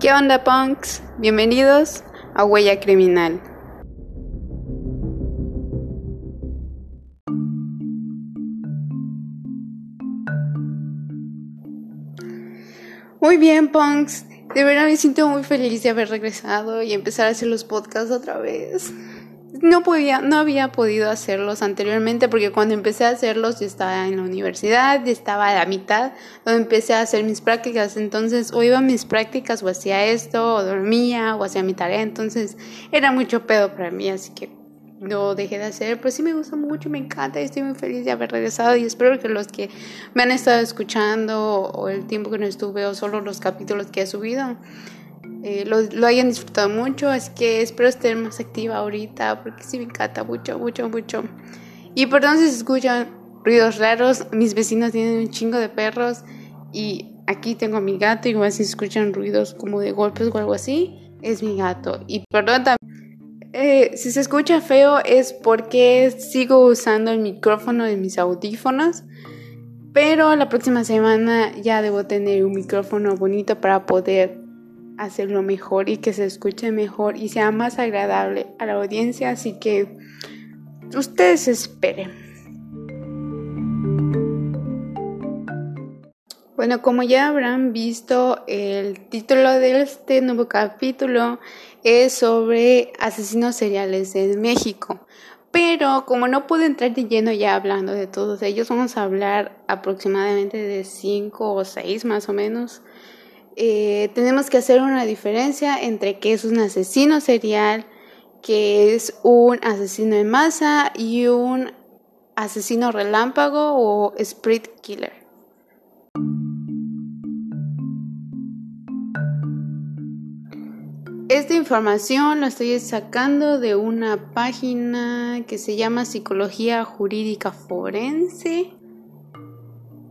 ¿Qué onda, punks? Bienvenidos a Huella Criminal. Muy bien, punks. De verdad me siento muy feliz de haber regresado y empezar a hacer los podcasts otra vez no podía, no había podido hacerlos anteriormente porque cuando empecé a hacerlos yo estaba en la universidad, ya estaba a la mitad, donde empecé a hacer mis prácticas, entonces o iba a mis prácticas o hacía esto, o dormía, o hacía mi tarea, entonces era mucho pedo para mí, así que no dejé de hacer, pero sí me gusta mucho, me encanta y estoy muy feliz de haber regresado y espero que los que me han estado escuchando o el tiempo que no estuve o solo los capítulos que he subido, eh, lo, hayan disfrutado mucho, así que espero estar más activa ahorita porque sí me encanta mucho, mucho, mucho. Y perdón si se escuchan ruidos raros, mis vecinos tienen un chingo de perros y aquí tengo a mi gato, igual si se escuchan ruidos como de golpes o algo así, es mi gato. Y perdón también, eh, si se escucha feo es porque sigo usando el micrófono de mis audífonos. Pero la próxima semana ya debo tener un micrófono bonito para poder hacerlo mejor y que se escuche mejor y sea más agradable a la audiencia, así que ustedes esperen. Bueno, como ya habrán visto, el título de este nuevo capítulo es sobre asesinos seriales en México. Pero como no pude entrar de lleno ya hablando de todos ellos, vamos a hablar aproximadamente de 5 o 6 más o menos eh, tenemos que hacer una diferencia entre qué es un asesino serial, que es un asesino en masa y un asesino relámpago o sprint killer. Esta información la estoy sacando de una página que se llama Psicología Jurídica Forense.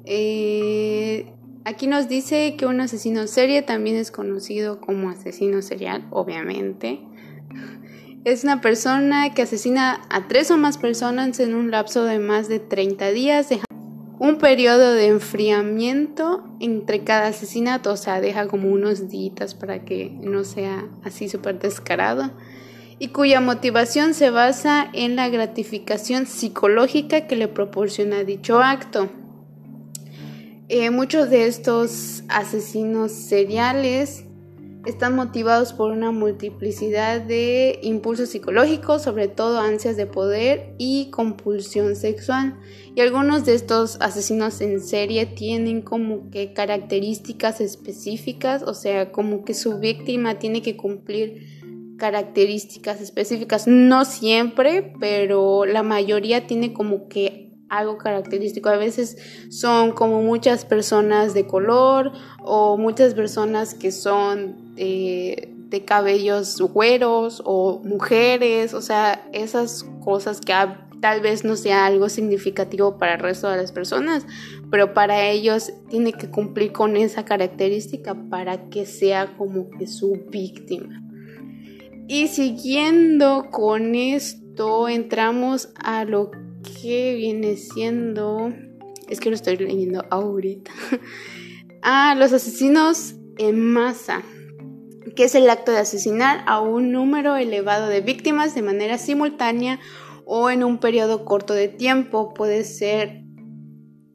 Eh, Aquí nos dice que un asesino serie también es conocido como asesino serial, obviamente. Es una persona que asesina a tres o más personas en un lapso de más de 30 días, deja un periodo de enfriamiento entre cada asesinato, o sea, deja como unos días para que no sea así súper descarado, y cuya motivación se basa en la gratificación psicológica que le proporciona dicho acto. Eh, muchos de estos asesinos seriales están motivados por una multiplicidad de impulsos psicológicos, sobre todo ansias de poder y compulsión sexual. Y algunos de estos asesinos en serie tienen como que características específicas, o sea, como que su víctima tiene que cumplir características específicas. No siempre, pero la mayoría tiene como que algo característico. A veces son como muchas personas de color o muchas personas que son de cabellos güeros o mujeres, o sea, esas cosas que tal vez no sea algo significativo para el resto de las personas, pero para ellos tiene que cumplir con esa característica para que sea como que su víctima. Y siguiendo con esto, entramos a lo que que viene siendo... Es que lo estoy leyendo ahorita. ah, los asesinos en masa, que es el acto de asesinar a un número elevado de víctimas de manera simultánea o en un periodo corto de tiempo. Puede ser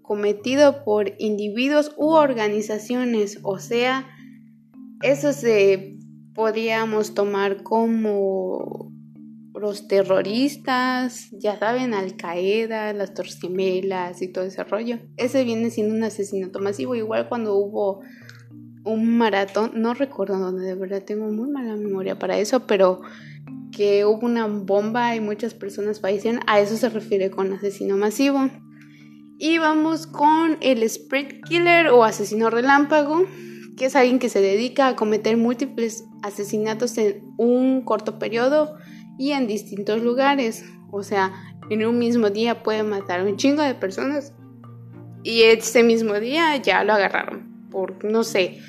cometido por individuos u organizaciones, o sea, eso se podríamos tomar como los terroristas, ya saben, Al Qaeda, las torcimelas y todo ese rollo. Ese viene siendo un asesinato masivo, igual cuando hubo un maratón, no recuerdo dónde, de verdad tengo muy mala memoria para eso, pero que hubo una bomba y muchas personas fallecieron, a eso se refiere con asesino masivo. Y vamos con el sprint killer o asesino relámpago, que es alguien que se dedica a cometer múltiples asesinatos en un corto periodo y en distintos lugares. O sea, en un mismo día puede matar un chingo de personas. Y ese mismo día ya lo agarraron por, no sé,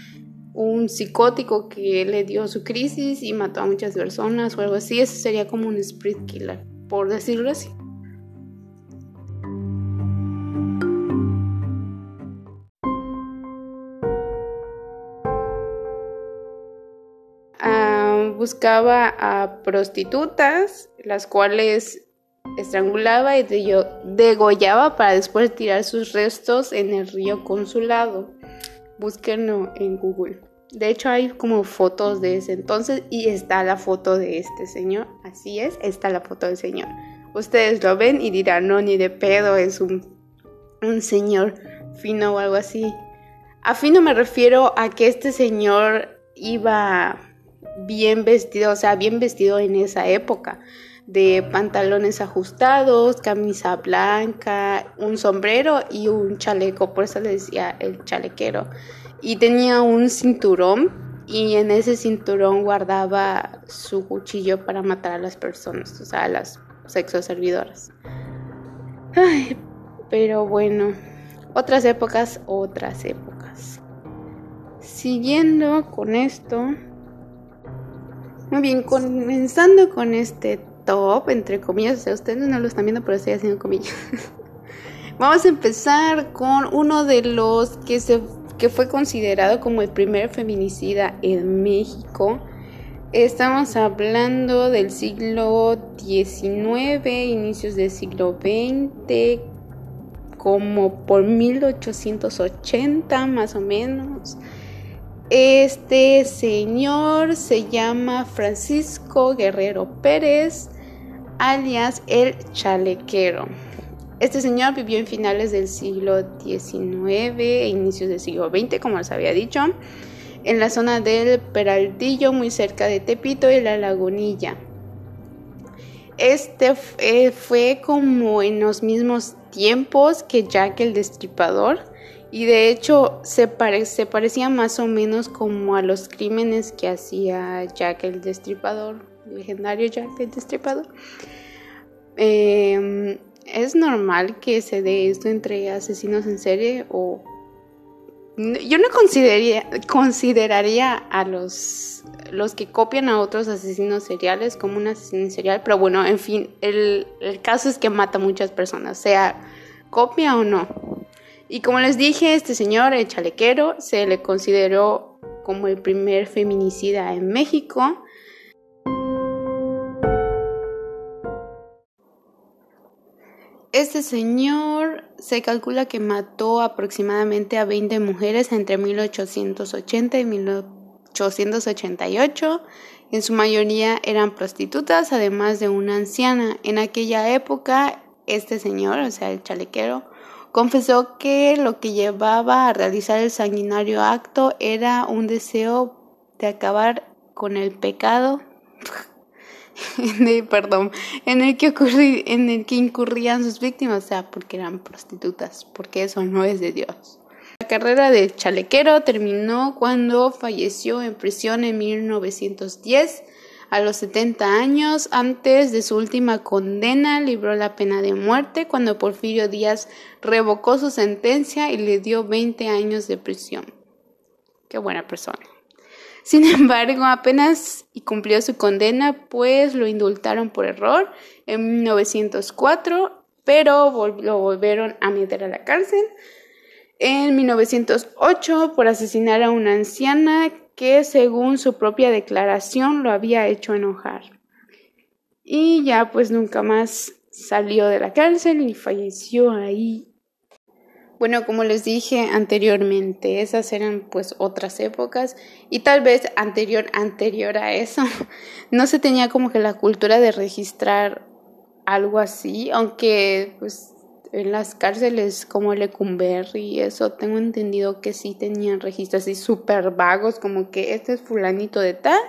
un psicótico que le dio su crisis y mató a muchas personas o algo así. Eso sería como un sprint killer, por decirlo así. Buscaba a prostitutas, las cuales estrangulaba y degollaba para después tirar sus restos en el río Consulado. Búsquenlo en Google. De hecho hay como fotos de ese entonces y está la foto de este señor. Así es, está la foto del señor. Ustedes lo ven y dirán, no, ni de pedo, es un, un señor fino o algo así. A fino me refiero a que este señor iba bien vestido, o sea, bien vestido en esa época de pantalones ajustados, camisa blanca, un sombrero y un chaleco, por eso le decía el chalequero. Y tenía un cinturón y en ese cinturón guardaba su cuchillo para matar a las personas, o sea, a las sexoservidoras. Ay, pero bueno, otras épocas, otras épocas. Siguiendo con esto, muy bien, comenzando con este top, entre comillas, o sea, ustedes no lo están viendo, pero estoy haciendo comillas. Vamos a empezar con uno de los que, se, que fue considerado como el primer feminicida en México. Estamos hablando del siglo XIX, inicios del siglo XX, como por 1880 más o menos. Este señor se llama Francisco Guerrero Pérez alias el chalequero. Este señor vivió en finales del siglo XIX e inicios del siglo XX, como les había dicho, en la zona del Peraltillo, muy cerca de Tepito y la Lagunilla. Este eh, fue como en los mismos tiempos que Jack el Destripador y de hecho se, parecía más o menos como a los crímenes que hacía Jack el Destripador legendario Jack el Destripador. Em, es normal que se dé esto entre asesinos en serie o yo no consideraría, a los, los que copian a otros asesinos seriales como un asesino serial, pero bueno, en fin, el, el caso es que mata a muchas personas, sea copia o no. Y como les dije, este señor, el chalequero, se le consideró como el primer feminicida en México Este señor se calcula que mató aproximadamente a 20 mujeres entre 1880 y 1888. En su mayoría eran prostitutas, además de una anciana. En aquella época, este señor, o sea, el chalequero, confesó que lo que llevaba a realizar el sanguinario acto era un deseo de acabar con el pecado perdón, en el, que en el que incurrían sus víctimas, o sea, porque eran prostitutas, porque eso no es de Dios. La carrera de chalequero terminó cuando falleció en prisión en 1910 a los 70 años. Antes de su última condena, libró la pena de muerte cuando Porfirio Díaz revocó su sentencia y le dio 20 años de prisión. Qué buena persona. Sin embargo, apenas cumplió su condena, pues lo indultaron por error en 1904, pero lo volvieron a meter a la cárcel. En 1908 por asesinar a una anciana que según su propia declaración lo había hecho enojar. Y ya pues nunca más salió de la cárcel y falleció ahí bueno, como les dije anteriormente, esas eran pues otras épocas y tal vez anterior anterior a eso no se tenía como que la cultura de registrar algo así, aunque pues en las cárceles como Lecumberri y eso tengo entendido que sí tenían registros así súper vagos como que este es fulanito de tal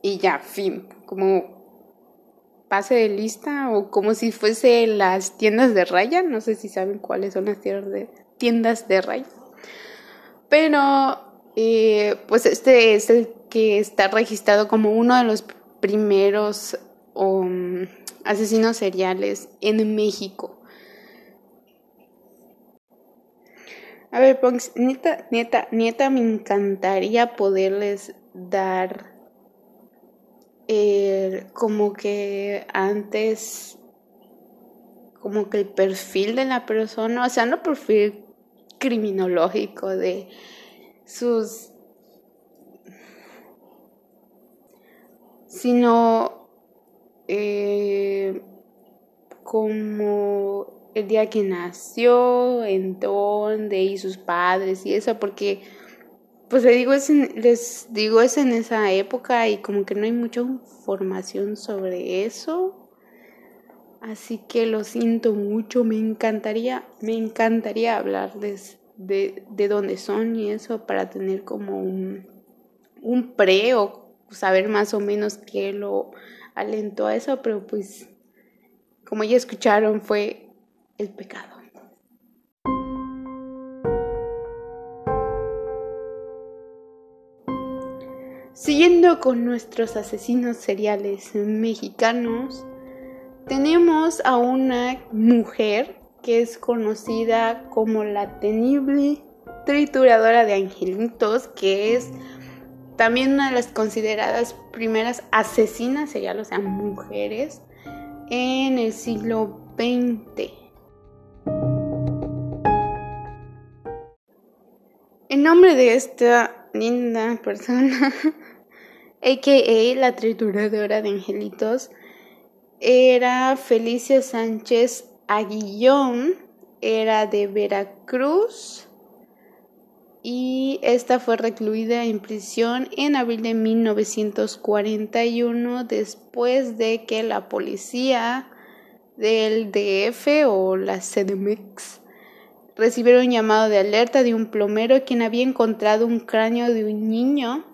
y ya, fin, como pase de lista o como si fuese las tiendas de raya. No sé si saben cuáles son las tiendas de raya. Pero eh, pues este es el que está registrado como uno de los primeros um, asesinos seriales en México. A ver, Ponks, neta, neta, neta, me encantaría poderles dar eh, como que antes, como que el perfil de la persona, o sea, no perfil criminológico de sus sino eh, como el día que nació, en dónde y sus padres y eso, porque pues les digo, es en, les digo es en esa época y como que no hay mucha información sobre eso. Así que lo siento mucho, me encantaría, me encantaría hablar de, de, de dónde son y eso para tener como un, un pre o saber más o menos qué lo alentó a eso, pero pues como ya escucharon fue el pecado. Siguiendo con nuestros asesinos seriales mexicanos, tenemos a una mujer que es conocida como la tenible trituradora de angelitos, que es también una de las consideradas primeras asesinas seriales, o sea, mujeres, en el siglo XX. El nombre de esta linda persona, a.k.a. la trituradora de angelitos, era Felicia Sánchez Aguillón, era de Veracruz y esta fue recluida en prisión en abril de 1941 después de que la policía del DF o la CDMX recibieron un llamado de alerta de un plomero quien había encontrado un cráneo de un niño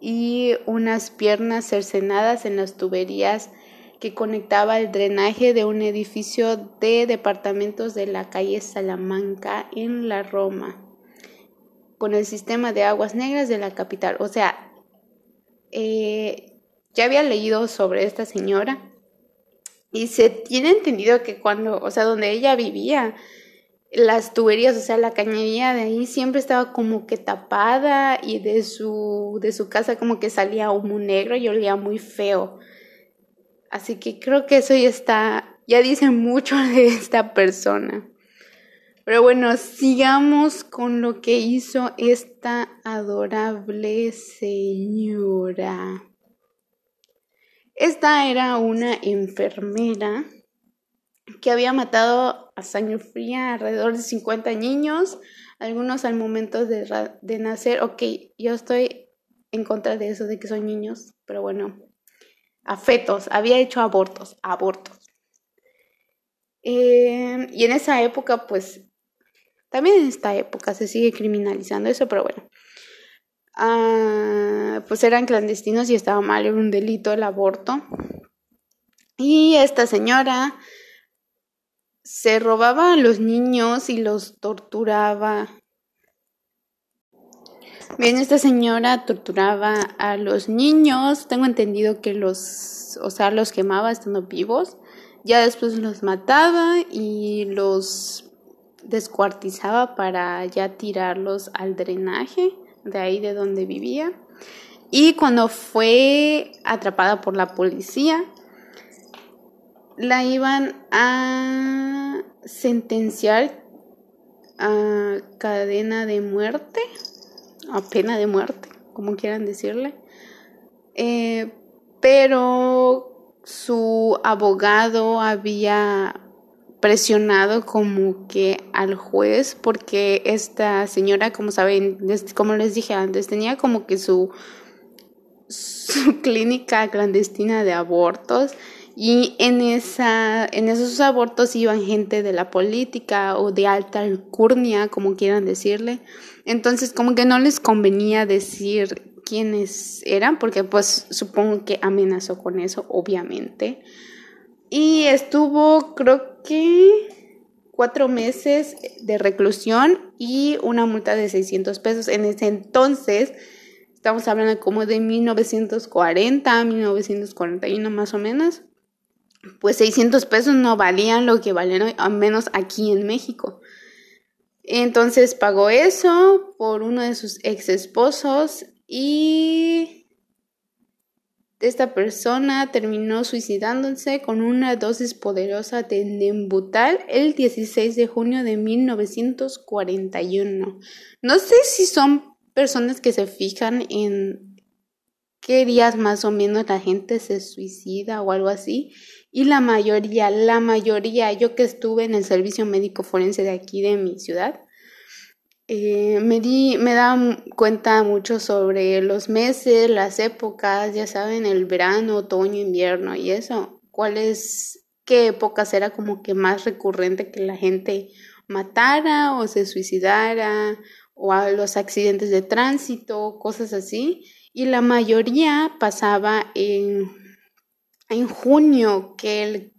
y unas piernas cercenadas en las tuberías que conectaba el drenaje de un edificio de departamentos de la calle Salamanca en la Roma con el sistema de aguas negras de la capital. O sea, eh, ya había leído sobre esta señora y se tiene entendido que cuando, o sea, donde ella vivía, las tuberías, o sea, la cañería de ahí siempre estaba como que tapada y de su, de su casa como que salía humo negro y olía muy feo. Así que creo que eso ya está, ya dice mucho de esta persona. Pero bueno, sigamos con lo que hizo esta adorable señora. Esta era una enfermera que había matado a sangre fría alrededor de 50 niños, algunos al momento de, de nacer. Ok, yo estoy en contra de eso, de que son niños, pero bueno, a fetos, había hecho abortos, abortos. Eh, y en esa época, pues, también en esta época se sigue criminalizando eso, pero bueno. Ah, pues eran clandestinos y estaba mal, era un delito el aborto. Y esta señora se robaba a los niños y los torturaba Bien, esta señora torturaba a los niños. Tengo entendido que los, o sea, los quemaba estando vivos. Ya después los mataba y los descuartizaba para ya tirarlos al drenaje de ahí de donde vivía. Y cuando fue atrapada por la policía, la iban a sentenciar a cadena de muerte a pena de muerte, como quieran decirle. Eh, pero su abogado había presionado como que al juez porque esta señora, como saben, como les dije antes, tenía como que su, su clínica clandestina de abortos y en, esa, en esos abortos iban gente de la política o de alta alcurnia, como quieran decirle. Entonces, como que no les convenía decir quiénes eran, porque pues supongo que amenazó con eso, obviamente. Y estuvo, creo que, cuatro meses de reclusión y una multa de 600 pesos. En ese entonces, estamos hablando como de 1940, 1941 más o menos pues 600 pesos no valían lo que valen al menos aquí en México. Entonces pagó eso por uno de sus ex esposos y esta persona terminó suicidándose con una dosis poderosa de Nembutal el 16 de junio de 1941. No sé si son personas que se fijan en qué días más o menos la gente se suicida o algo así. Y la mayoría, la mayoría, yo que estuve en el servicio médico forense de aquí de mi ciudad, eh, me di, me da cuenta mucho sobre los meses, las épocas, ya saben, el verano, otoño, invierno y eso. ¿Cuáles, qué épocas era como que más recurrente que la gente matara o se suicidara o a los accidentes de tránsito, cosas así? Y la mayoría pasaba en, en junio, que el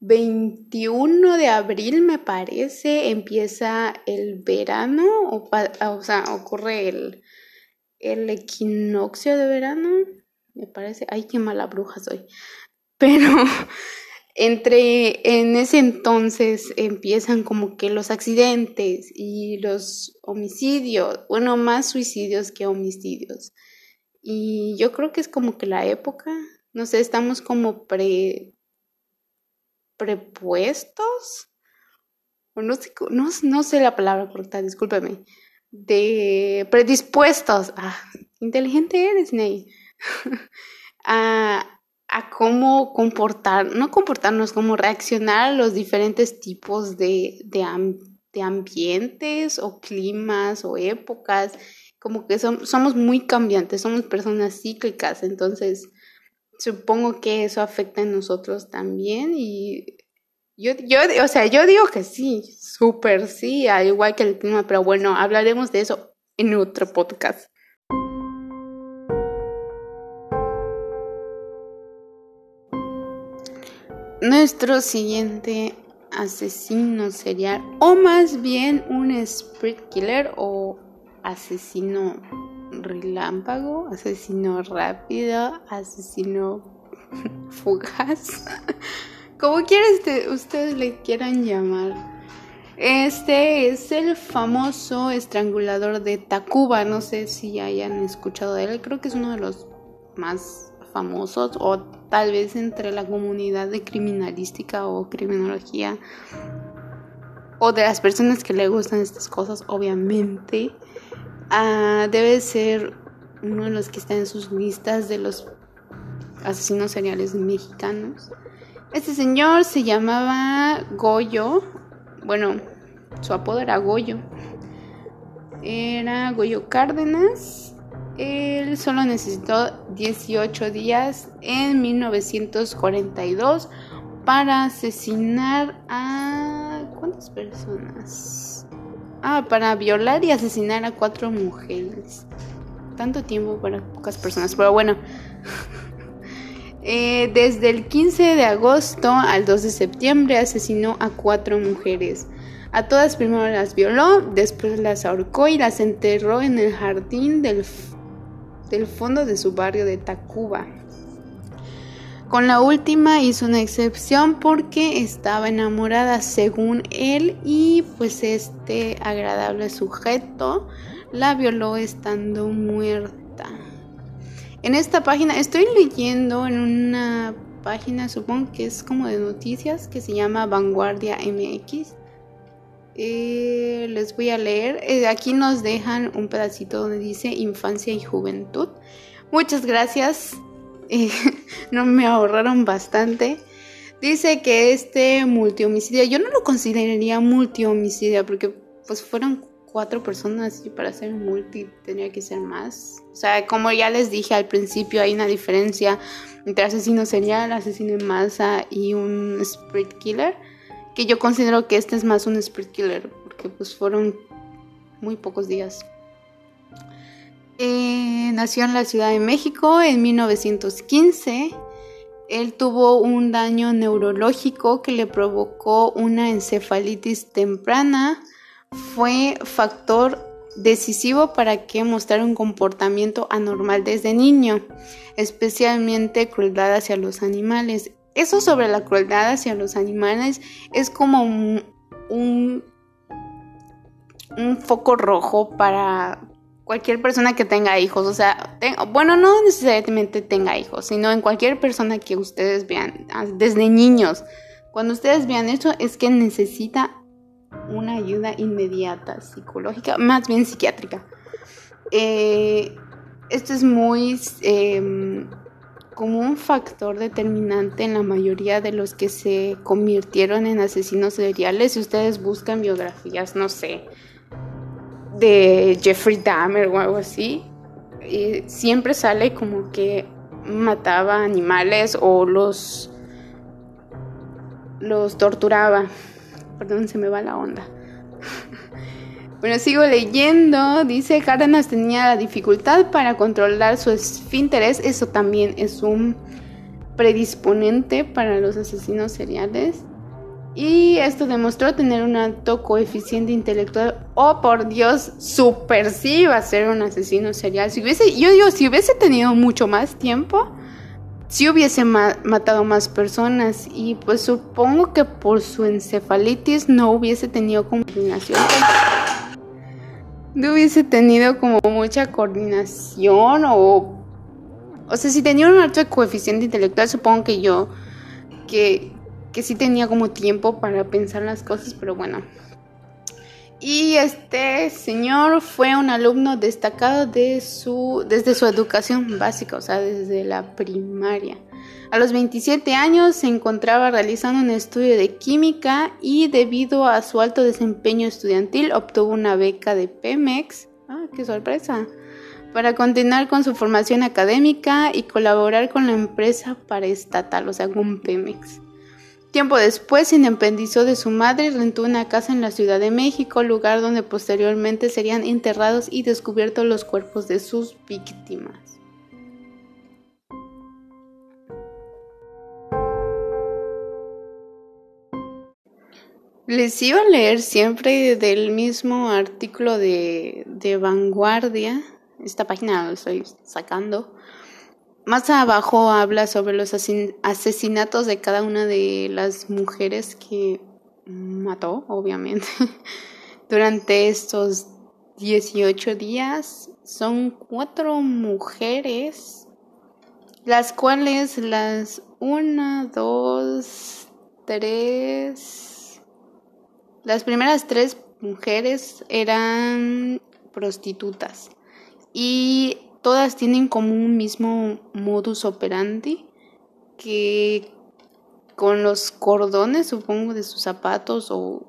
21 de abril me parece empieza el verano o, o sea, ocurre el, el equinoccio de verano, me parece, ay, qué mala bruja soy. Pero entre en ese entonces empiezan como que los accidentes y los homicidios, bueno, más suicidios que homicidios. Y yo creo que es como que la época, no sé, estamos como pre prepuestos, o no sé, no, sé la palabra correcta, discúlpeme, de predispuestos, ah, inteligente eres, Ney, a, a cómo comportar, no comportarnos, cómo reaccionar a los diferentes tipos de, de, de ambientes o climas o épocas, como que somos muy cambiantes, somos personas cíclicas, entonces supongo que eso afecta en nosotros también y yo, yo, o sea, yo digo que sí, súper sí, al igual que el clima, pero bueno, hablaremos de eso en otro podcast. Nuestro siguiente asesino serial, o más bien un sprint killer o asesino relámpago, asesino rápido, asesino fugaz, como quieran ustedes le quieran llamar. Este es el famoso estrangulador de Tacuba, no sé si hayan escuchado de él, creo que es uno de los más famosos o tal vez entre la comunidad de criminalística o criminología o de las personas que le gustan estas cosas, obviamente. Ah, debe ser uno de los que está en sus listas de los asesinos seriales mexicanos. Este señor se llamaba Goyo. Bueno, su apodo era Goyo. Era Goyo Cárdenas. Él solo necesitó 18 días en 1942 para asesinar a... ¿Cuántas personas? Ah, para violar y asesinar a cuatro mujeres. Tanto tiempo para pocas personas, pero bueno. Eh, desde el 15 de agosto al 2 de septiembre asesinó a cuatro mujeres. A todas primero las violó, después las ahorcó y las enterró en el jardín del, del fondo de su barrio de Tacuba. Con la última hizo una excepción porque estaba enamorada según él y pues este agradable sujeto la violó estando muerta. En esta página estoy leyendo en una página, supongo que es como de noticias, que se llama Vanguardia MX. Eh, les voy a leer. Eh, aquí nos dejan un pedacito donde dice infancia y juventud. Muchas gracias no me ahorraron bastante. Dice que este multihomicidio, yo no lo consideraría multihomicidio porque pues fueron cuatro personas y para ser multi tenía que ser más. O sea, como ya les dije al principio, hay una diferencia entre asesino serial, asesino en masa y un sprint killer. Que yo considero que este es más un sprint killer porque pues fueron muy pocos días. Eh, nació en la Ciudad de México en 1915. Él tuvo un daño neurológico que le provocó una encefalitis temprana. Fue factor decisivo para que mostrara un comportamiento anormal desde niño, especialmente crueldad hacia los animales. Eso sobre la crueldad hacia los animales es como un, foco rojo para, cualquier persona que tenga hijos, o sea, bueno, no necesariamente tenga hijos, sino en cualquier persona que ustedes vean, ah, desde niños, cuando ustedes vean eso es que necesita una ayuda inmediata, psicológica, más bien psiquiátrica. Eh, esto es muy em, como un factor determinante en la mayoría de los que se convirtieron en asesinos seriales. Si ustedes buscan biografías, no sé, de Jeffrey Dahmer o algo así, siempre sale como que mataba animales o los los torturaba. Perdón, se me va la onda. Bueno, sigo leyendo. Dice, Cárdenas tenía la dificultad para controlar su esfínteres. Eso también es un predisponente para los asesinos seriales. Y esto demostró tener un alto coeficiente intelectual. Oh, por Dios, super sí iba a ser un asesino serial. Si hubiese, yo digo, si hubiese tenido mucho más tiempo, si hubiese matado más personas. Y pues supongo que por su encefalitis no hubiese tenido combinación no hubiese tenido como mucha coordinación o... O sea, si tenía un alto coeficiente intelectual, supongo que yo, que, que sí tenía como tiempo para pensar las cosas, pero bueno. Y este señor fue un alumno destacado de su, desde su educación básica, o sea, desde la primaria. A los 27 años se encontraba realizando un estudio de química y debido a su alto desempeño estudiantil obtuvo una beca de Pemex. ¡Ah, qué sorpresa! Para continuar con su formación académica y colaborar con la empresa paraestatal, o sea, con Pemex. Tiempo después se independizó de su madre y rentó una casa en la Ciudad de México, lugar donde posteriormente serían enterrados y descubiertos los cuerpos de sus víctimas. Les iba a leer siempre del mismo artículo de, de Vanguardia. Esta página lo estoy sacando. Más abajo habla sobre los asesinatos de cada una de las mujeres que mató, obviamente, durante estos 18 días. Son cuatro mujeres, las cuales las una, dos, tres, las primeras tres mujeres eran prostitutas y todas tienen como un mismo modus operandi que con los cordones, supongo, de sus zapatos o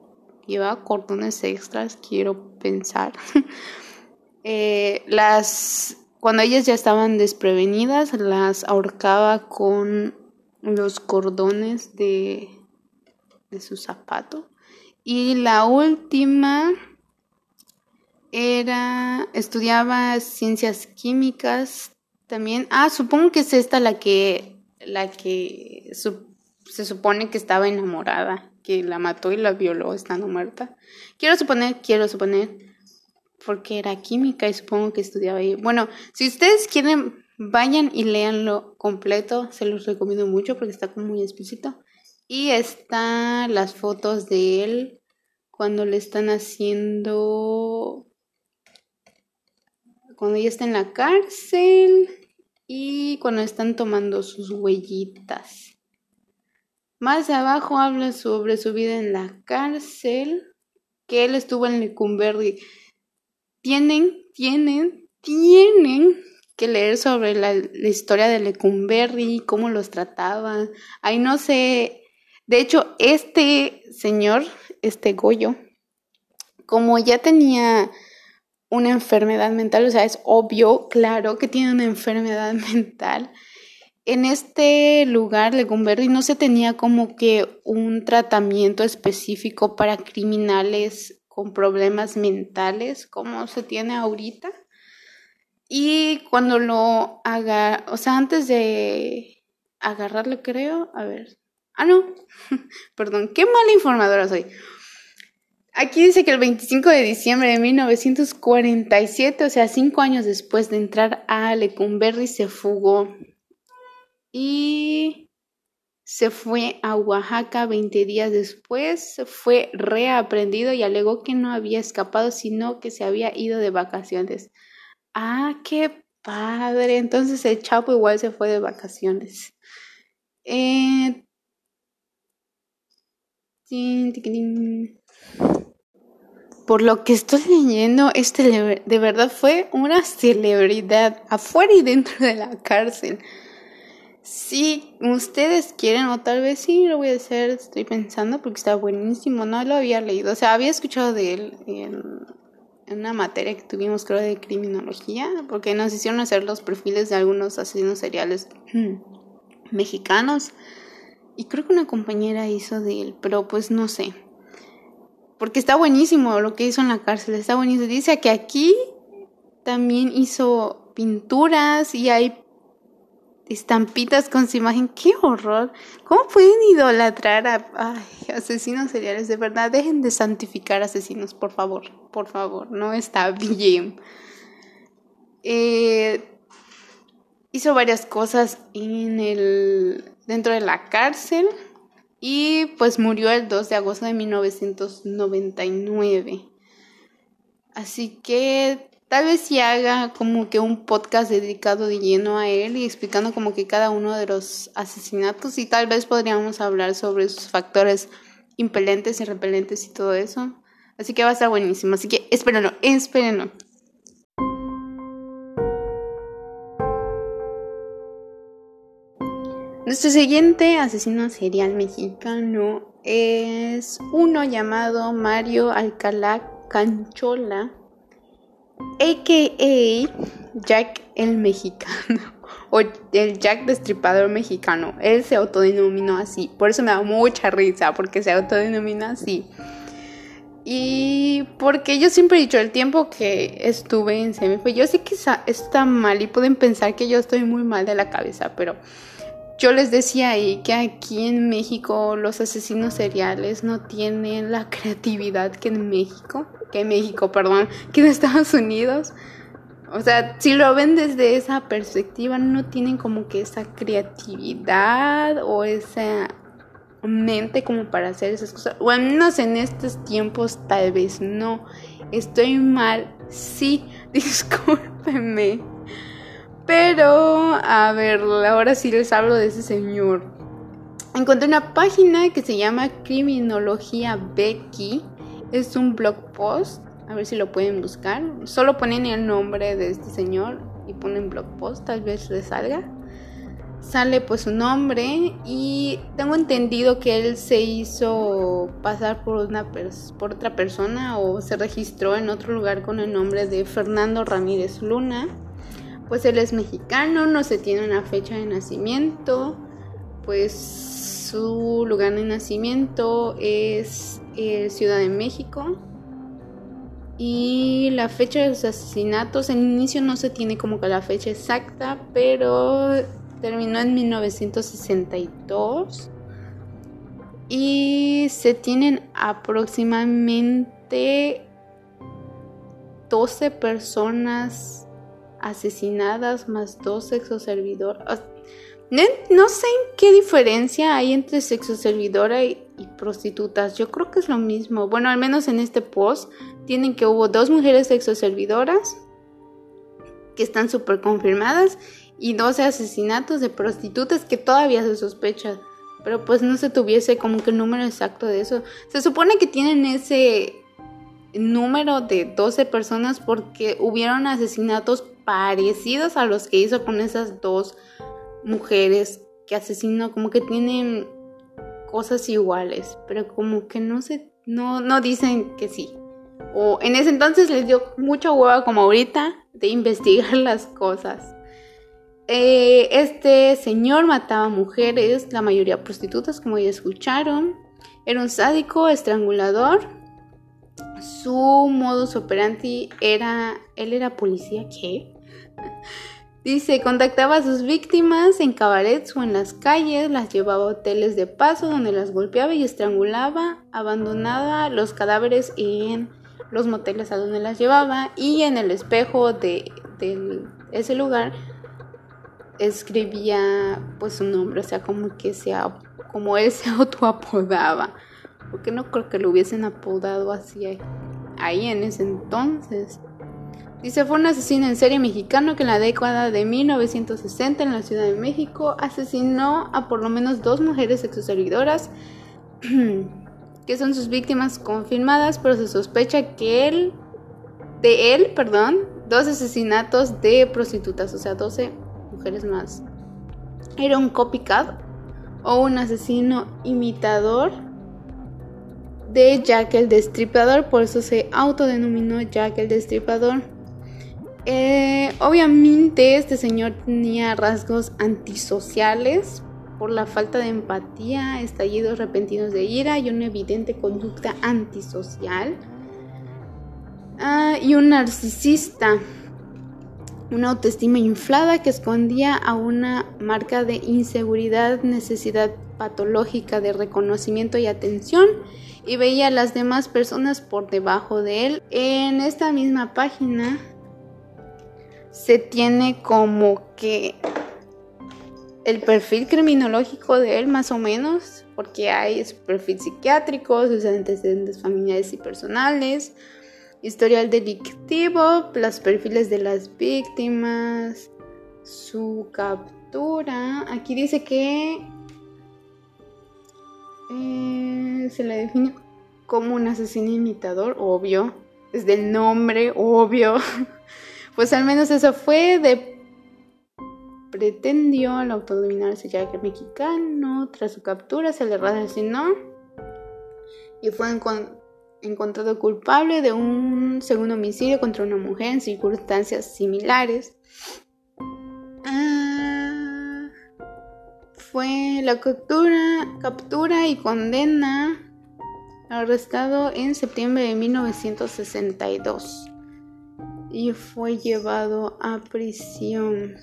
lleva cordones extras, quiero pensar. Eh, las cuando ellas ya estaban desprevenidas, las ahorcaba con los cordones de, de su zapato y la última era, estudiaba ciencias químicas también. Ah, supongo que es esta la que, la que se supone que estaba enamorada, que la mató y la violó estando muerta. Quiero suponer, quiero suponer, porque era química y supongo que estudiaba ahí. Bueno, si ustedes quieren, vayan y leanlo completo, se los recomiendo mucho porque está como muy explícito. Y están las fotos de él cuando le están haciendo, cuando ella está en la cárcel y cuando están tomando sus huellitas. Más abajo habla sobre su vida en la cárcel, que él estuvo en Lecumberri. Tienen, tienen, tienen que leer sobre la, historia de Lecumberri, cómo los trataban. Ay, no sé, de hecho, este señor, este Goyo, como ya tenía una enfermedad mental, o sea, es obvio, claro que tiene una enfermedad mental. En este lugar, Legumberri, no se tenía como que un tratamiento específico para criminales con problemas mentales como se tiene ahorita. Y cuando lo haga, o sea, antes de agarrarlo, creo, a ver, Ah, no. Perdón, qué mala informadora soy. Aquí dice que el 25 de diciembre de 1947, o sea, cinco años después de entrar a Lecumberri, se fugó y se fue a Oaxaca 20 días después. Fue reaprendido y alegó que no había escapado, sino que se había ido de vacaciones. Ah, qué padre. Entonces el Chapo igual se fue de vacaciones. Eh, por lo que estoy leyendo, este de verdad fue una celebridad afuera y dentro de la cárcel. Si ustedes quieren, o tal vez sí lo voy a hacer, estoy pensando porque está buenísimo, no lo había leído, o sea, había escuchado de él en, una materia que tuvimos, creo, de criminología, porque nos hicieron hacer los perfiles de algunos asesinos seriales mexicanos, y creo que una compañera hizo de él, pero pues no sé. Porque está buenísimo lo que hizo en la cárcel, está buenísimo. Dice que aquí también hizo pinturas y hay estampitas con su imagen. ¡Qué horror! ¿Cómo pueden idolatrar a asesinos seriales? De verdad, dejen de santificar asesinos, por favor. Por favor, no está bien. Eh, hizo varias cosas en el, dentro de la cárcel y pues murió el 2 de agosto de 1999. Así que tal vez si haga como que un podcast dedicado de lleno a él y explicando como que cada uno de los asesinatos y tal vez podríamos hablar sobre sus factores impelentes y repelentes y todo eso. Así que va a estar buenísimo. Así que espérenlo, espérenlo. Nuestro siguiente asesino serial mexicano es uno llamado Mario Alcalá Canchola, a.k.a. Jack el Mexicano, o el Jack Destripador Mexicano. Él se autodenominó así, por eso me da mucha risa, porque se autodenominó así. Y porque yo siempre he dicho, el tiempo que estuve en Semife, yo sé que está mal y pueden pensar que yo estoy muy mal de la cabeza, pero yo les decía ahí que aquí en México los asesinos seriales no tienen la creatividad que en México, que en México, perdón, que en Estados Unidos. O sea, si lo ven desde esa perspectiva, no tienen como que esa creatividad o esa mente como para hacer esas cosas. O al menos en estos tiempos tal vez no. Estoy mal, sí, discúlpenme. Pero, a ver, ahora sí les hablo de ese señor. Encontré una página que se llama Criminología Becky. Es un blog post. A ver si lo pueden buscar. Solo ponen el nombre de este señor y ponen blog post. Tal vez les salga. Sale pues su nombre y tengo entendido que él se hizo pasar por una por otra persona o se registró en otro lugar con el nombre de Fernando Ramírez Luna pues él es mexicano, no se tiene una fecha de nacimiento, pues su lugar de nacimiento es eh, Ciudad de México. Y la fecha de los asesinatos, en inicio no se tiene como que la fecha exacta, pero terminó en 1962. Y se tienen aproximadamente 12 personas asesinadas más dos sexoservidoras. No, sé en qué diferencia hay entre sexoservidora y, y prostitutas. Yo creo que es lo mismo. Bueno, al menos en este post tienen que hubo dos mujeres sexoservidoras que están súper confirmadas y 12 asesinatos de prostitutas que todavía se sospecha. Pero pues no se tuviese como que el número exacto de eso. Se supone que tienen ese número de 12 personas porque hubieron asesinatos parecidos a los que hizo con esas dos mujeres que asesinó, como que tienen cosas iguales, pero como que no se, no, no dicen que sí. O en ese entonces les dio mucha hueva como ahorita de investigar las cosas. Eh, este señor mataba mujeres, la mayoría prostitutas, como ya escucharon. Era un sádico, estrangulador. Su modus operandi era, él era policía, ¿qué? Dice, contactaba a sus víctimas en cabarets o en las calles, las llevaba a hoteles de paso donde las golpeaba y estrangulaba, abandonaba los cadáveres en los moteles a donde las llevaba y en el espejo de, ese lugar escribía pues su nombre, o sea, como que sea, como él se autoapodaba, porque no creo que lo hubiesen apodado así ahí en ese entonces. Dice, fue un asesino en serie mexicano que en la década de 1960 en la Ciudad de México asesinó a por lo menos dos mujeres sexoservidoras que son sus víctimas confirmadas, pero se sospecha que él, de él, perdón, dos asesinatos de prostitutas, o sea, 12 mujeres más. Era un copycat o un asesino imitador de Jack el Destripador, por eso se autodenominó Jack el Destripador. Eh, obviamente este señor tenía rasgos antisociales por la falta de empatía, estallidos repentinos de ira y una evidente conducta antisocial. Ah, y un narcisista, una autoestima inflada que escondía a una marca de inseguridad, necesidad patológica de reconocimiento y atención y veía a las demás personas por debajo de él. En esta misma página se tiene como que el perfil criminológico de él más o menos, porque hay perfil psiquiátrico, sus antecedentes familiares y personales, historial delictivo, los perfiles de las víctimas, su captura. Aquí dice que eh, se le define como un asesino imitador, obvio. Es del nombre, obvio. pues al menos eso fue de pretendió al autodominarse ya que mexicano. Tras su captura se le asesinó y fue encontrado culpable de un segundo homicidio contra una mujer en circunstancias similares. Ah, fue la captura, captura y condena arrestado en septiembre de 1962 y fue llevado a prisión.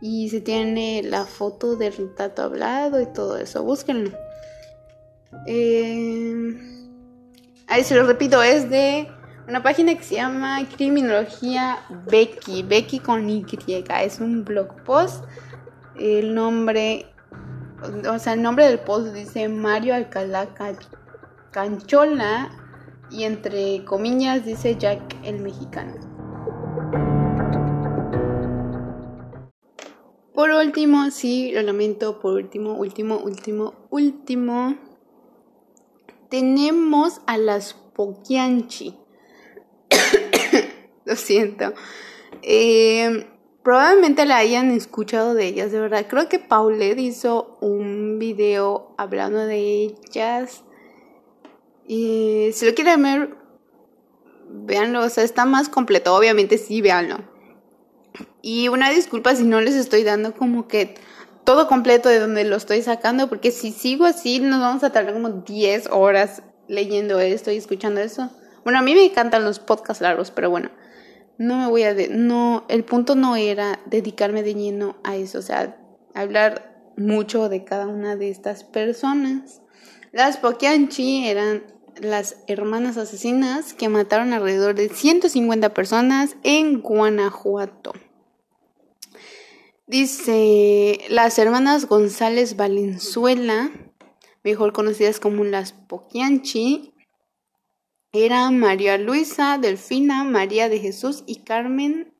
Y se tiene la foto del retrato hablado y todo eso. Búsquenlo. Eh, ahí se lo repito, es de una página que se llama Criminología Becky. Becky con Y. Es un blog post. El nombre, o sea, el nombre del post dice Mario Alcalá Canchola. Y entre comillas dice Jack el mexicano. Por último, sí, lo lamento, por último, último, último, último, tenemos a las Poquianchi. lo siento. Eh, probablemente la hayan escuchado de ellas, de verdad. Creo que Paulette hizo un video hablando de ellas. Y si lo quieren ver, véanlo. O sea, está más completo. Obviamente sí, véanlo. Y una disculpa si no les estoy dando como que todo completo de donde lo estoy sacando, porque si sigo así nos vamos a tardar como 10 horas leyendo esto y escuchando eso. Bueno, a mí me encantan los podcasts largos, pero bueno, no me voy a... no, el punto no era dedicarme de lleno a eso, o sea, hablar mucho de cada una de estas personas. Las Pokianchi eran las hermanas asesinas que mataron alrededor de 150 personas en Guanajuato. Dice, las hermanas González Valenzuela, mejor conocidas como las Poquianchi, eran María Luisa, Delfina, María de Jesús y Carmen.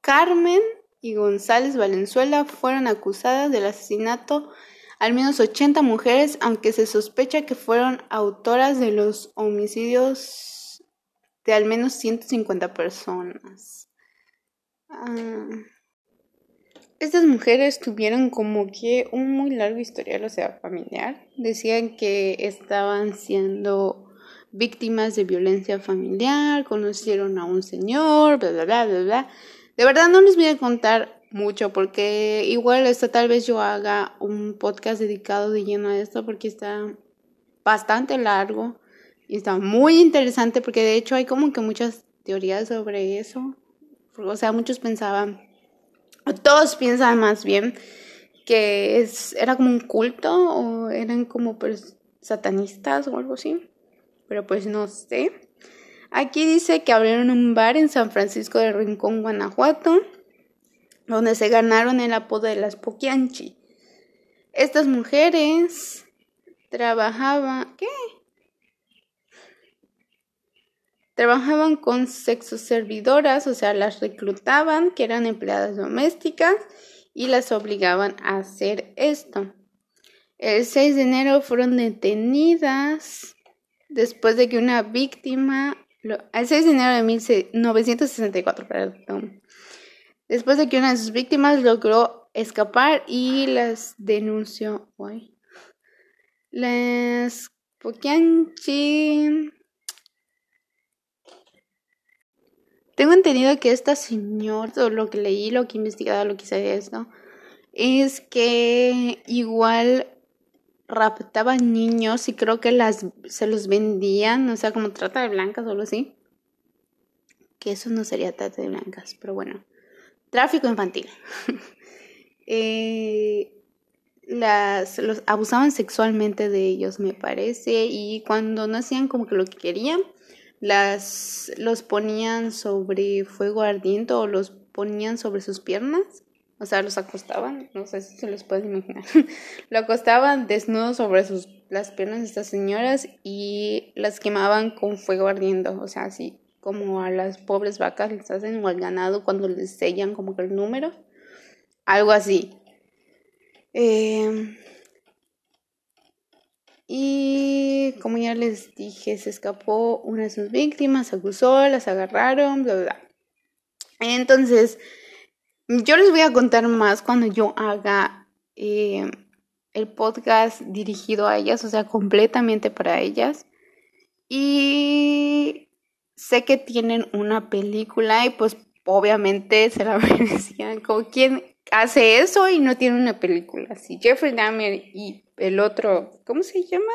Carmen y González Valenzuela fueron acusadas del asesinato al menos 80 mujeres, aunque se sospecha que fueron autoras de los homicidios de al menos 150 personas. Ah. Estas mujeres tuvieron como que un muy largo historial, o sea, familiar. Decían que estaban siendo víctimas de violencia familiar, conocieron a un señor, bla, bla, bla, bla, bla. De verdad no les voy a contar mucho porque igual esta tal vez yo haga un podcast dedicado de lleno a esto porque está bastante largo y está muy interesante porque de hecho hay como que muchas teorías sobre eso. O sea, muchos pensaban todos piensan más bien que es, era como un culto o eran como pues, satanistas o algo así, pero pues no sé. Aquí dice que abrieron un bar en San Francisco de Rincón, Guanajuato, donde se ganaron el apodo de las Poquianchi. Estas mujeres trabajaban, ¿qué? Trabajaban con sexo servidoras, o sea, las reclutaban, que eran empleadas domésticas, y las obligaban a hacer esto. El 6 de enero fueron detenidas después de que una víctima, el 6 de enero de 1964, perdón, después de que una de sus víctimas logró escapar y las denunció hoy. Las Pokianchi Tengo entendido que esta señora, o lo que leí, lo que he investigado, lo que sé esto, es que igual raptaban niños y creo que las se los vendían, o sea, como trata de blancas o algo así. Que eso no sería trata de blancas, pero bueno. Tráfico infantil. eh, las los abusaban sexualmente de ellos, me parece, y cuando no hacían como que lo que querían, las los ponían sobre fuego ardiente o los ponían sobre sus piernas, o sea, los acostaban, no sé si se los pueden imaginar. lo acostaban desnudos sobre sus las piernas de estas señoras y las quemaban con fuego ardiendo, o sea, así como a las pobres vacas les hacen o al ganado cuando les sellan como que el número, algo así. Eh, y como ya les dije, se escapó una de sus víctimas, se acusó, las agarraron, bla, bla. Entonces, yo les voy a contar más cuando yo haga eh, el podcast dirigido a ellas, o sea, completamente para ellas. Y sé que tienen una película y pues obviamente se la merecían. Como quien hace eso y no tiene una película. Si Jeffrey Dahmer y el otro, ¿cómo se llama?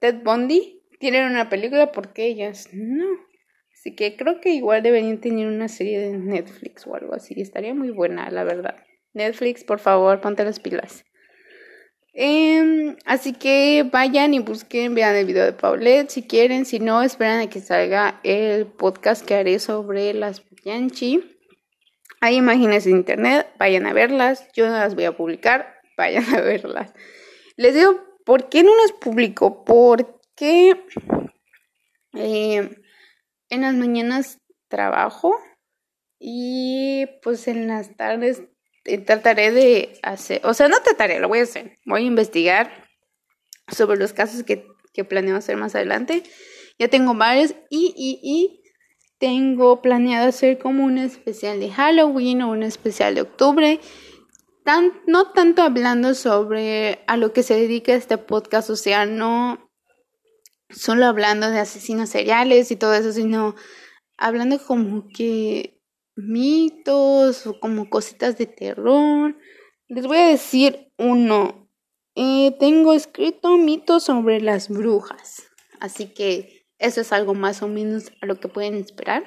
Ted Bundy tienen una película porque ellas no. Así que creo que igual deberían tener una serie de Netflix o algo así. Estaría muy buena, la verdad. Netflix, por favor, ponte las pilas. Em, así que vayan y busquen, vean el video de Paulette si quieren. Si no, esperan a que salga el podcast que haré sobre las Yanchi. Hay imágenes en internet, vayan a verlas. Yo no las voy a publicar, vayan a verlas. Les digo, ¿por qué no las publico? Porque eh, en las mañanas trabajo y pues en las tardes trataré de hacer, o sea, no trataré, lo voy a hacer. Voy a investigar sobre los casos que, que planeo hacer más adelante. Ya tengo varios y, y, y tengo planeado hacer como un especial de Halloween o un especial de octubre. Tan, no tanto hablando sobre a lo que se dedica este podcast, o sea, no solo hablando de asesinos seriales y todo eso, sino hablando como que mitos o como cositas de terror. Les voy a decir uno. Eh, tengo escrito mitos sobre las brujas. Así que eso es algo más o menos a lo que pueden esperar.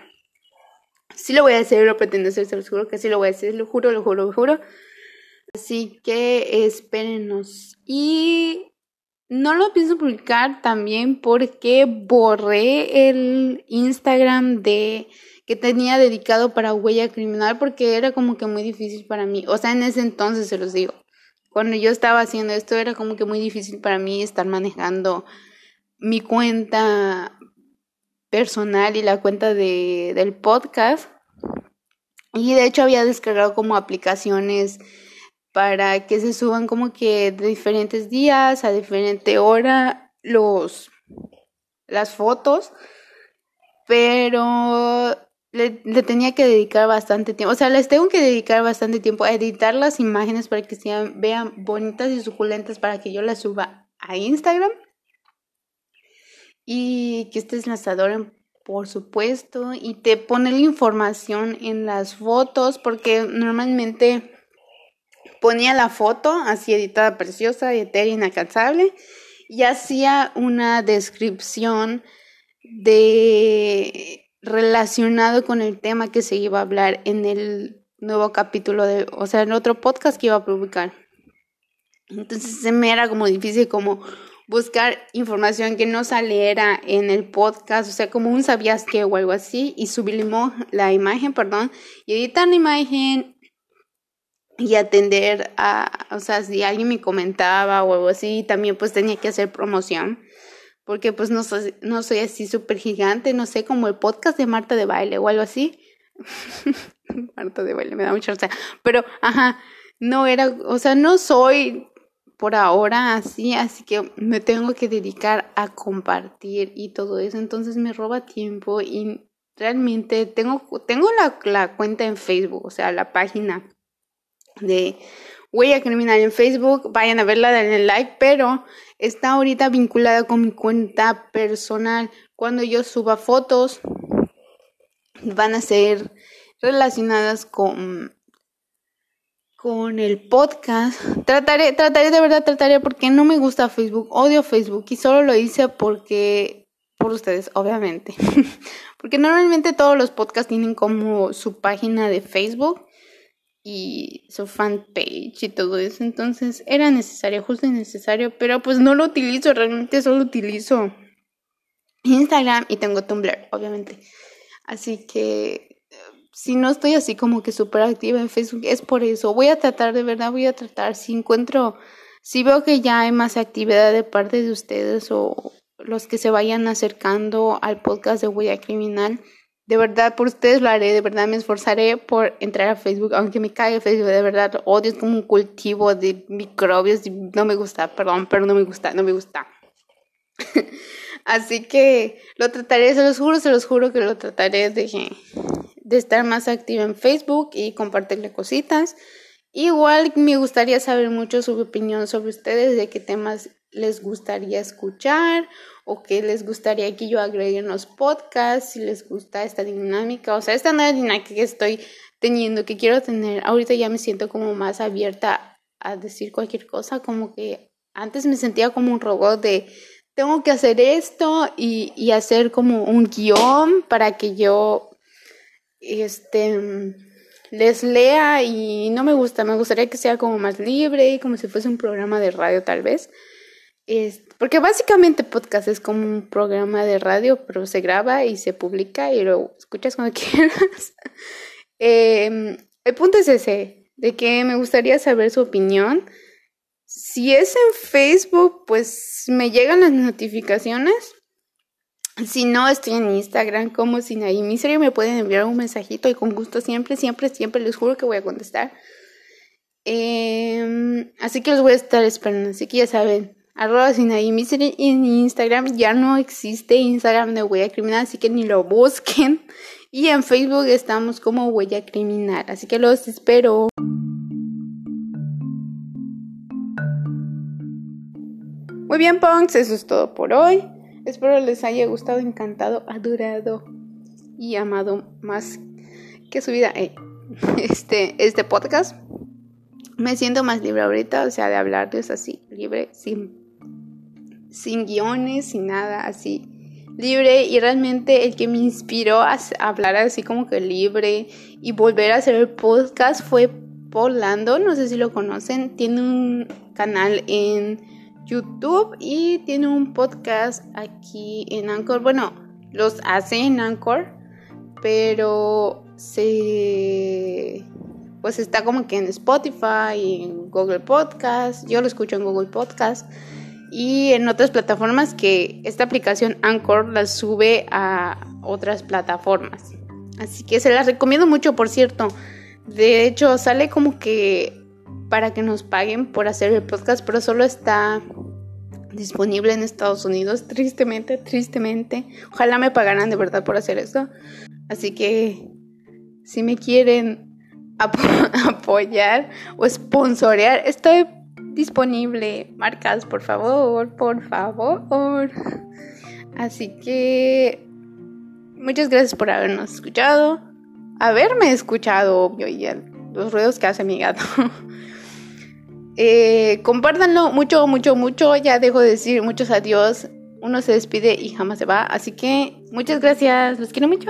Sí lo voy a hacer, lo pretendo hacer, se los juro que sí lo voy a hacer, lo juro, lo juro, lo juro. Así que espérenos. Y no lo pienso publicar también porque borré el Instagram de que tenía dedicado para huella criminal porque era como que muy difícil para mí. O sea, en ese entonces se los digo. Cuando yo estaba haciendo esto era como que muy difícil para mí estar manejando mi cuenta personal y la cuenta de, del podcast. Y de hecho había descargado como aplicaciones para que se suban como que de diferentes días a diferente hora los las fotos. Pero le, tenía que dedicar bastante tiempo. O sea, les tengo que dedicar bastante tiempo a editar las imágenes para que sean, vean bonitas y suculentas para que yo las suba a Instagram y que estés lanzador por supuesto y te pone la información en las fotos porque normalmente ponía la foto así editada preciosa etérea inalcanzable y hacía una descripción de relacionado con el tema que se iba a hablar en el nuevo capítulo de, o sea, en otro podcast que iba a publicar. Entonces se me era como difícil como buscar información que no saliera en el podcast, o sea, como un sabías que o algo así, y subir la imagen, perdón, y editar la imagen y atender a, o sea, si alguien me comentaba o algo así, también pues tenía que hacer promoción, porque pues no soy, no soy así súper gigante, no sé, como el podcast de Marta de Baile o algo así. Marta de Baile, me da mucha risa, pero, ajá, no era, o sea, no soy por ahora así, así que me tengo que dedicar a compartir y todo eso, entonces me roba tiempo y realmente tengo, tengo la, la cuenta en Facebook, o sea, la página de Huella Criminal en Facebook, vayan a verla, denle like, pero está ahorita vinculada con mi cuenta personal. Cuando yo suba fotos, van a ser relacionadas con con el podcast. Trataré, trataré de verdad, trataré porque no me gusta Facebook, odio Facebook y solo lo hice porque, por ustedes, obviamente. porque normalmente todos los podcasts tienen como su página de Facebook y su fanpage y todo eso. Entonces era necesario, justo y necesario, pero pues no lo utilizo, realmente solo utilizo Instagram y tengo Tumblr, obviamente. Así que si no estoy así como que súper activa en Facebook, es por eso. Voy a tratar, de verdad, voy a tratar. Si encuentro, si veo que ya hay más actividad de parte de ustedes o los que se vayan acercando al podcast de Huella Criminal, de verdad, por ustedes lo haré, de verdad me esforzaré por entrar a Facebook, aunque me caiga Facebook, de verdad, odio, es como un cultivo de microbios, no me gusta, perdón, pero no me gusta, no me gusta. Así que lo trataré, se los juro, se los juro que lo trataré de, de estar más activa en Facebook y compartirle cositas. Igual me gustaría saber mucho su opinión sobre ustedes, de qué temas les gustaría escuchar o qué les gustaría que yo agregue en los podcasts, si les gusta esta dinámica, o sea, esta nueva dinámica que estoy teniendo, que quiero tener. Ahorita ya me siento como más abierta a decir cualquier cosa, como que antes me sentía como un robot de tengo que hacer esto y, hacer como un guion para que yo este, les lea y no me gusta, me gustaría que sea como más libre como si fuese un programa de radio tal vez. Es, porque básicamente podcast es como un programa de radio, pero se graba y se publica y lo escuchas cuando quieras. Em, el punto es ese, de que me gustaría saber su opinión. Si es en Facebook, pues me llegan las notificaciones si no, estoy en Instagram como Sinaí Misery. Me pueden enviar un mensajito y con gusto siempre, siempre, siempre les juro que voy a contestar. Em, así que los voy a estar esperando. Así que ya saben, arroba Sinaí Misery en Instagram. Ya no existe Instagram de Huella Criminal, así que ni lo busquen. Y en Facebook estamos como Huella Criminal. Así que los espero. Muy bien, punks, eso es todo por hoy. Espero les haya gustado, encantado, adorado y amado más que su vida eh, este, este podcast. Me siento más libre ahorita, o sea, de hablar de eso así, libre, sin, sin guiones, sin nada, así, libre. Y realmente el que me inspiró a hablar así como que libre y volver a hacer el podcast fue Paul Lando, no sé si lo conocen, tiene un canal en YouTube y tiene un podcast aquí en Anchor. Bueno, los hace en Anchor, pero se pues está como que en Spotify en Google Podcast. Yo lo escucho en Google Podcast y en otras plataformas que esta aplicación Anchor la sube a otras plataformas. Así que se las recomiendo mucho, por cierto. De hecho, sale como que para que nos paguen por hacer el podcast, pero solo está disponible en Estados Unidos, tristemente, tristemente. Ojalá me pagaran de verdad por hacer esto. Así que si me quieren apoyar o sponsorear, estoy disponible. Marcas, por favor, por favor. Así que muchas gracias por habernos escuchado. Haberme escuchado, obvio, y los ruidos que hace mi gato. Eh, compártanlo mucho, mucho, mucho. Ya dejo de decir muchos adiós. Uno se despide y jamás se va. Así que muchas gracias. Los quiero mucho.